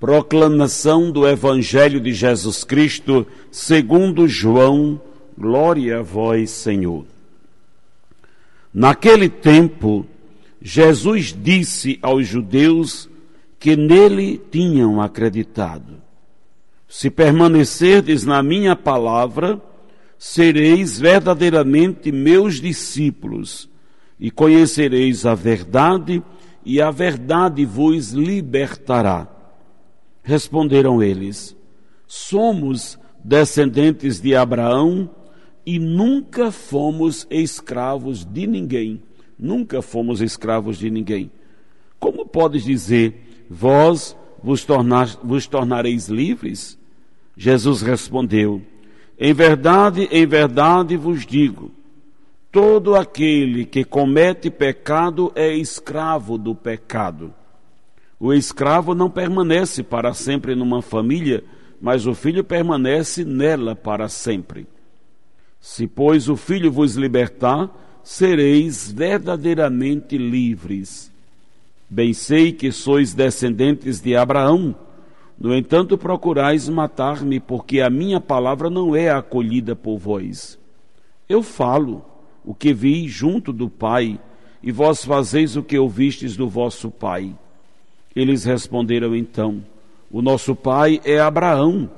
Proclamação do Evangelho de Jesus Cristo, segundo João, glória a vós, Senhor. Naquele tempo, Jesus disse aos judeus que nele tinham acreditado: Se permanecerdes na minha palavra, sereis verdadeiramente meus discípulos e conhecereis a verdade, e a verdade vos libertará. Responderam eles: Somos descendentes de Abraão e nunca fomos escravos de ninguém. Nunca fomos escravos de ninguém. Como podes dizer, vós vos, tornar, vos tornareis livres? Jesus respondeu: Em verdade, em verdade vos digo Todo aquele que comete pecado é escravo do pecado. O escravo não permanece para sempre numa família, mas o filho permanece nela para sempre. Se, pois, o filho vos libertar, sereis verdadeiramente livres. Bem sei que sois descendentes de Abraão, no entanto procurais matar-me, porque a minha palavra não é acolhida por vós. Eu falo o que vi junto do Pai, e vós fazeis o que ouvistes do vosso Pai. Eles responderam então: O nosso Pai é Abraão.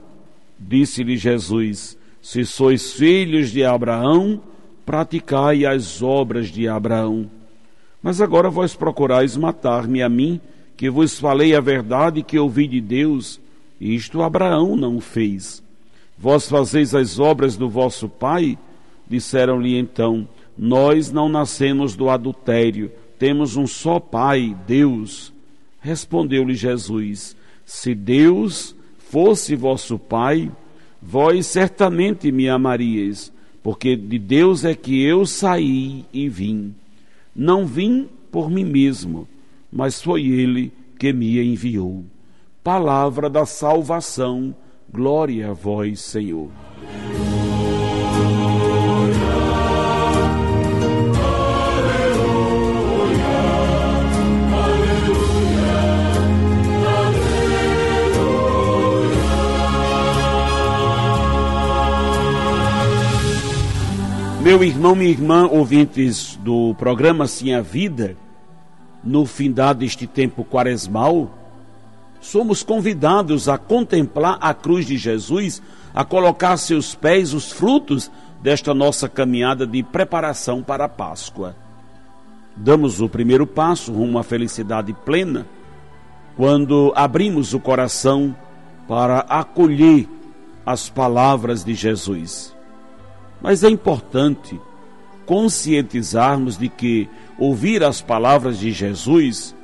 Disse-lhe Jesus: Se sois filhos de Abraão, praticai as obras de Abraão. Mas agora vós procurais matar-me a mim, que vos falei a verdade que ouvi de Deus, isto Abraão não fez. Vós fazeis as obras do vosso pai? Disseram-lhe então: nós não nascemos do adultério, temos um só Pai, Deus. Respondeu-lhe Jesus: Se Deus fosse vosso Pai, vós certamente me amaríeis, porque de Deus é que eu saí e vim. Não vim por mim mesmo, mas foi Ele que me enviou. Palavra da salvação, glória a vós, Senhor. Meu irmão, minha irmã, ouvintes do programa Sim a Vida, no findar deste tempo quaresmal, somos convidados a contemplar a cruz de Jesus, a colocar a seus pés os frutos desta nossa caminhada de preparação para a Páscoa. Damos o primeiro passo rumo à felicidade plena quando abrimos o coração para acolher as palavras de Jesus. Mas é importante conscientizarmos de que ouvir as palavras de Jesus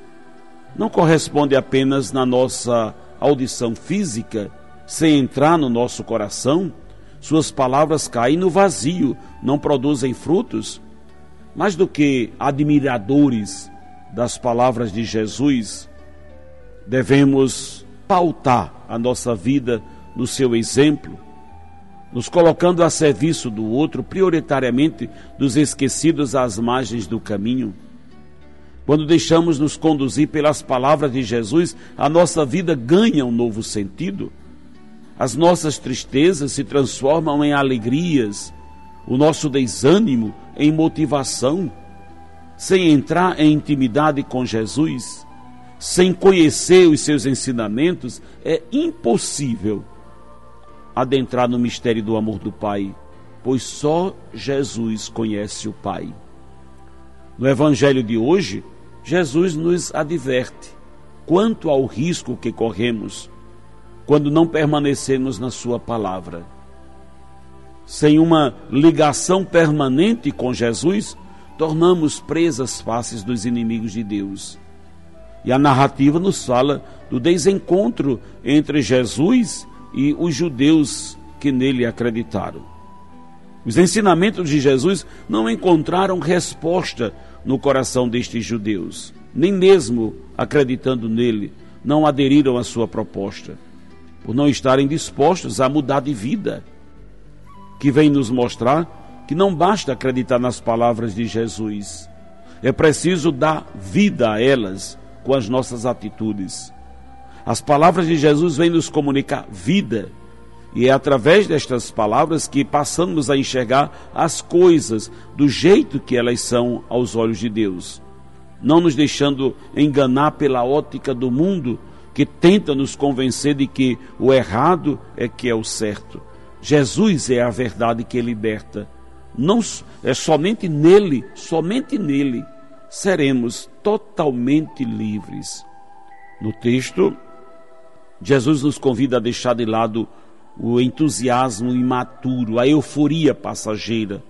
não corresponde apenas na nossa audição física, sem entrar no nosso coração, suas palavras caem no vazio, não produzem frutos. Mais do que admiradores das palavras de Jesus, devemos pautar a nossa vida no seu exemplo, nos colocando a serviço do outro, prioritariamente dos esquecidos às margens do caminho. Quando deixamos nos conduzir pelas palavras de Jesus, a nossa vida ganha um novo sentido. As nossas tristezas se transformam em alegrias, o nosso desânimo em motivação. Sem entrar em intimidade com Jesus, sem conhecer os seus ensinamentos, é impossível adentrar no mistério do amor do Pai, pois só Jesus conhece o Pai. No Evangelho de hoje, Jesus nos adverte quanto ao risco que corremos quando não permanecemos na Sua palavra. Sem uma ligação permanente com Jesus, tornamos presas fáceis dos inimigos de Deus. E a narrativa nos fala do desencontro entre Jesus e os judeus que nele acreditaram. Os ensinamentos de Jesus não encontraram resposta no coração destes judeus, nem mesmo acreditando nele, não aderiram à sua proposta, por não estarem dispostos a mudar de vida, que vem nos mostrar que não basta acreditar nas palavras de Jesus, é preciso dar vida a elas com as nossas atitudes. As palavras de Jesus vêm nos comunicar vida. E é através destas palavras que passamos a enxergar as coisas do jeito que elas são aos olhos de Deus. Não nos deixando enganar pela ótica do mundo que tenta nos convencer de que o errado é que é o certo. Jesus é a verdade que liberta. Não é somente nele, somente nele seremos totalmente livres. No texto Jesus nos convida a deixar de lado o entusiasmo imaturo, a euforia passageira,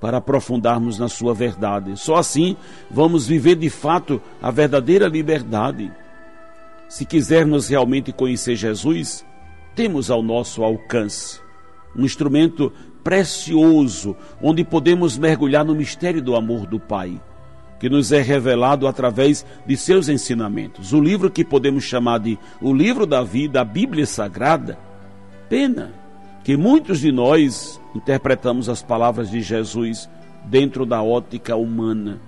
para aprofundarmos na Sua verdade. Só assim vamos viver de fato a verdadeira liberdade. Se quisermos realmente conhecer Jesus, temos ao nosso alcance um instrumento precioso onde podemos mergulhar no mistério do amor do Pai que nos é revelado através de seus ensinamentos. O livro que podemos chamar de o livro da vida, a Bíblia Sagrada. Pena que muitos de nós interpretamos as palavras de Jesus dentro da ótica humana,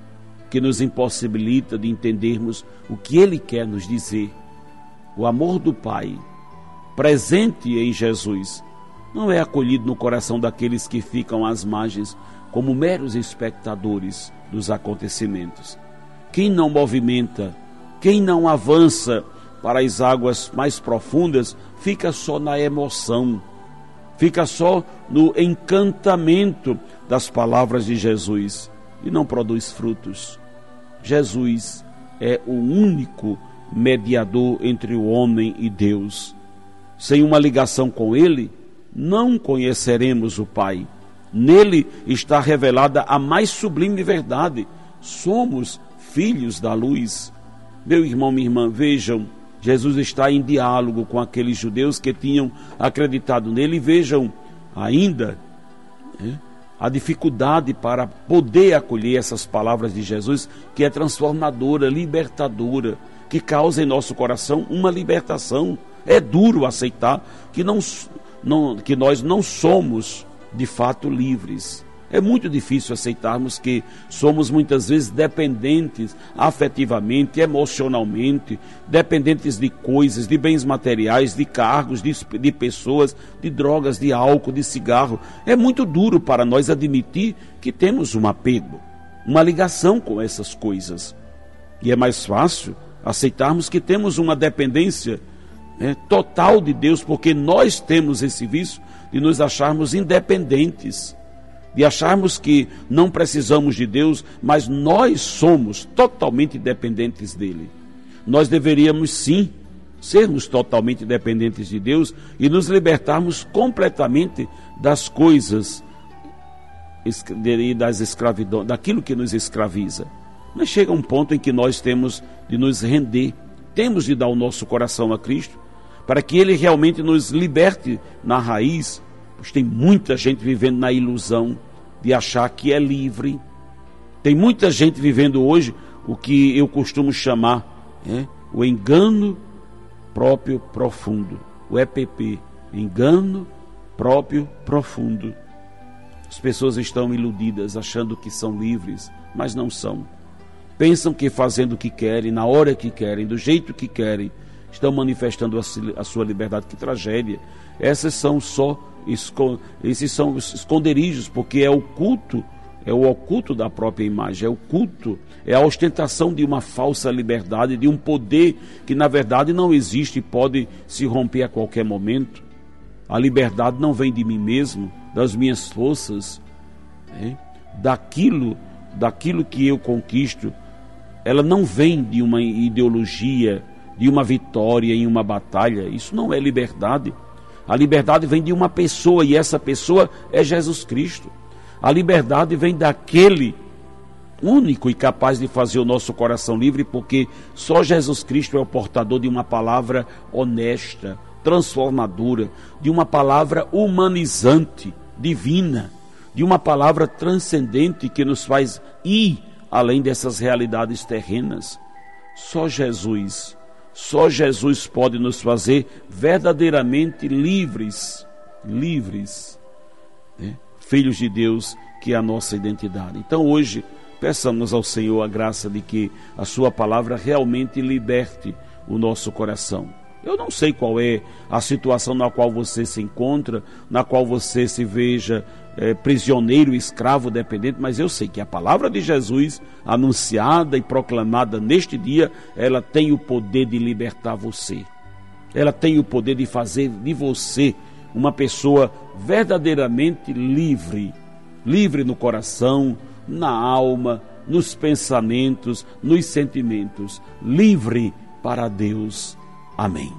que nos impossibilita de entendermos o que ele quer nos dizer. O amor do Pai, presente em Jesus, não é acolhido no coração daqueles que ficam às margens como meros espectadores dos acontecimentos. Quem não movimenta, quem não avança para as águas mais profundas, fica só na emoção, fica só no encantamento das palavras de Jesus e não produz frutos. Jesus é o único mediador entre o homem e Deus. Sem uma ligação com Ele, não conheceremos o Pai. Nele está revelada a mais sublime verdade. Somos filhos da luz. Meu irmão, minha irmã, vejam, Jesus está em diálogo com aqueles judeus que tinham acreditado nele vejam ainda né, a dificuldade para poder acolher essas palavras de Jesus, que é transformadora, libertadora, que causa em nosso coração uma libertação. É duro aceitar que, não, não, que nós não somos de fato livres. É muito difícil aceitarmos que somos muitas vezes dependentes afetivamente, emocionalmente, dependentes de coisas, de bens materiais, de cargos, de, de, pessoas, de drogas, de álcool, de cigarro. É muito duro para nós admitir que temos um apego, uma ligação com essas coisas. E é mais fácil aceitarmos que temos uma dependência né, total de Deus, porque nós temos esse vício de nos acharmos independentes, de acharmos que não precisamos de Deus, mas nós somos totalmente dependentes dele. Nós deveríamos sim sermos totalmente dependentes de Deus e nos libertarmos completamente das coisas e das escravidão, daquilo que nos escraviza. Mas chega um ponto em que nós temos de nos render, temos de dar o nosso coração a Cristo para que ele realmente nos liberte na raiz, pois tem muita gente vivendo na ilusão de achar que é livre. Tem muita gente vivendo hoje o que eu costumo chamar é, o engano próprio profundo, o EPP, engano próprio profundo. As pessoas estão iludidas, achando que são livres, mas não são. Pensam que fazendo o que querem, na hora que querem, do jeito que querem, estão manifestando a, sua liberdade. Que tragédia! Essas são só esses são os esconderijos, porque é o culto, é o oculto da própria imagem, é o culto, é a ostentação de uma falsa liberdade, de um poder que na verdade não existe e pode se romper a qualquer momento. A liberdade não vem de mim mesmo, das minhas forças, né? daquilo, daquilo que eu conquisto. Ela não vem de uma ideologia, de uma vitória em uma batalha. Isso não é liberdade. A liberdade vem de uma pessoa e essa pessoa é Jesus Cristo. A liberdade vem daquele único e capaz de fazer o nosso coração livre, porque só Jesus Cristo é o portador de uma palavra honesta, transformadora, de uma palavra humanizante, divina, de uma palavra transcendente que nos faz ir além dessas realidades terrenas. Só Jesus, só Jesus pode nos fazer verdadeiramente livres, livres, né? filhos de Deus, que é a nossa identidade. Então hoje, peçamos ao Senhor a graça de que a Sua palavra realmente liberte o nosso coração. Eu não sei qual é a situação na qual você se encontra, na qual você se veja é, prisioneiro, escravo, dependente, mas eu sei que a palavra de Jesus, anunciada e proclamada neste dia, ela tem o poder de libertar você. Ela tem o poder de fazer de você uma pessoa verdadeiramente livre, livre no coração, na alma, nos pensamentos, nos sentimentos, livre para Deus. Amém.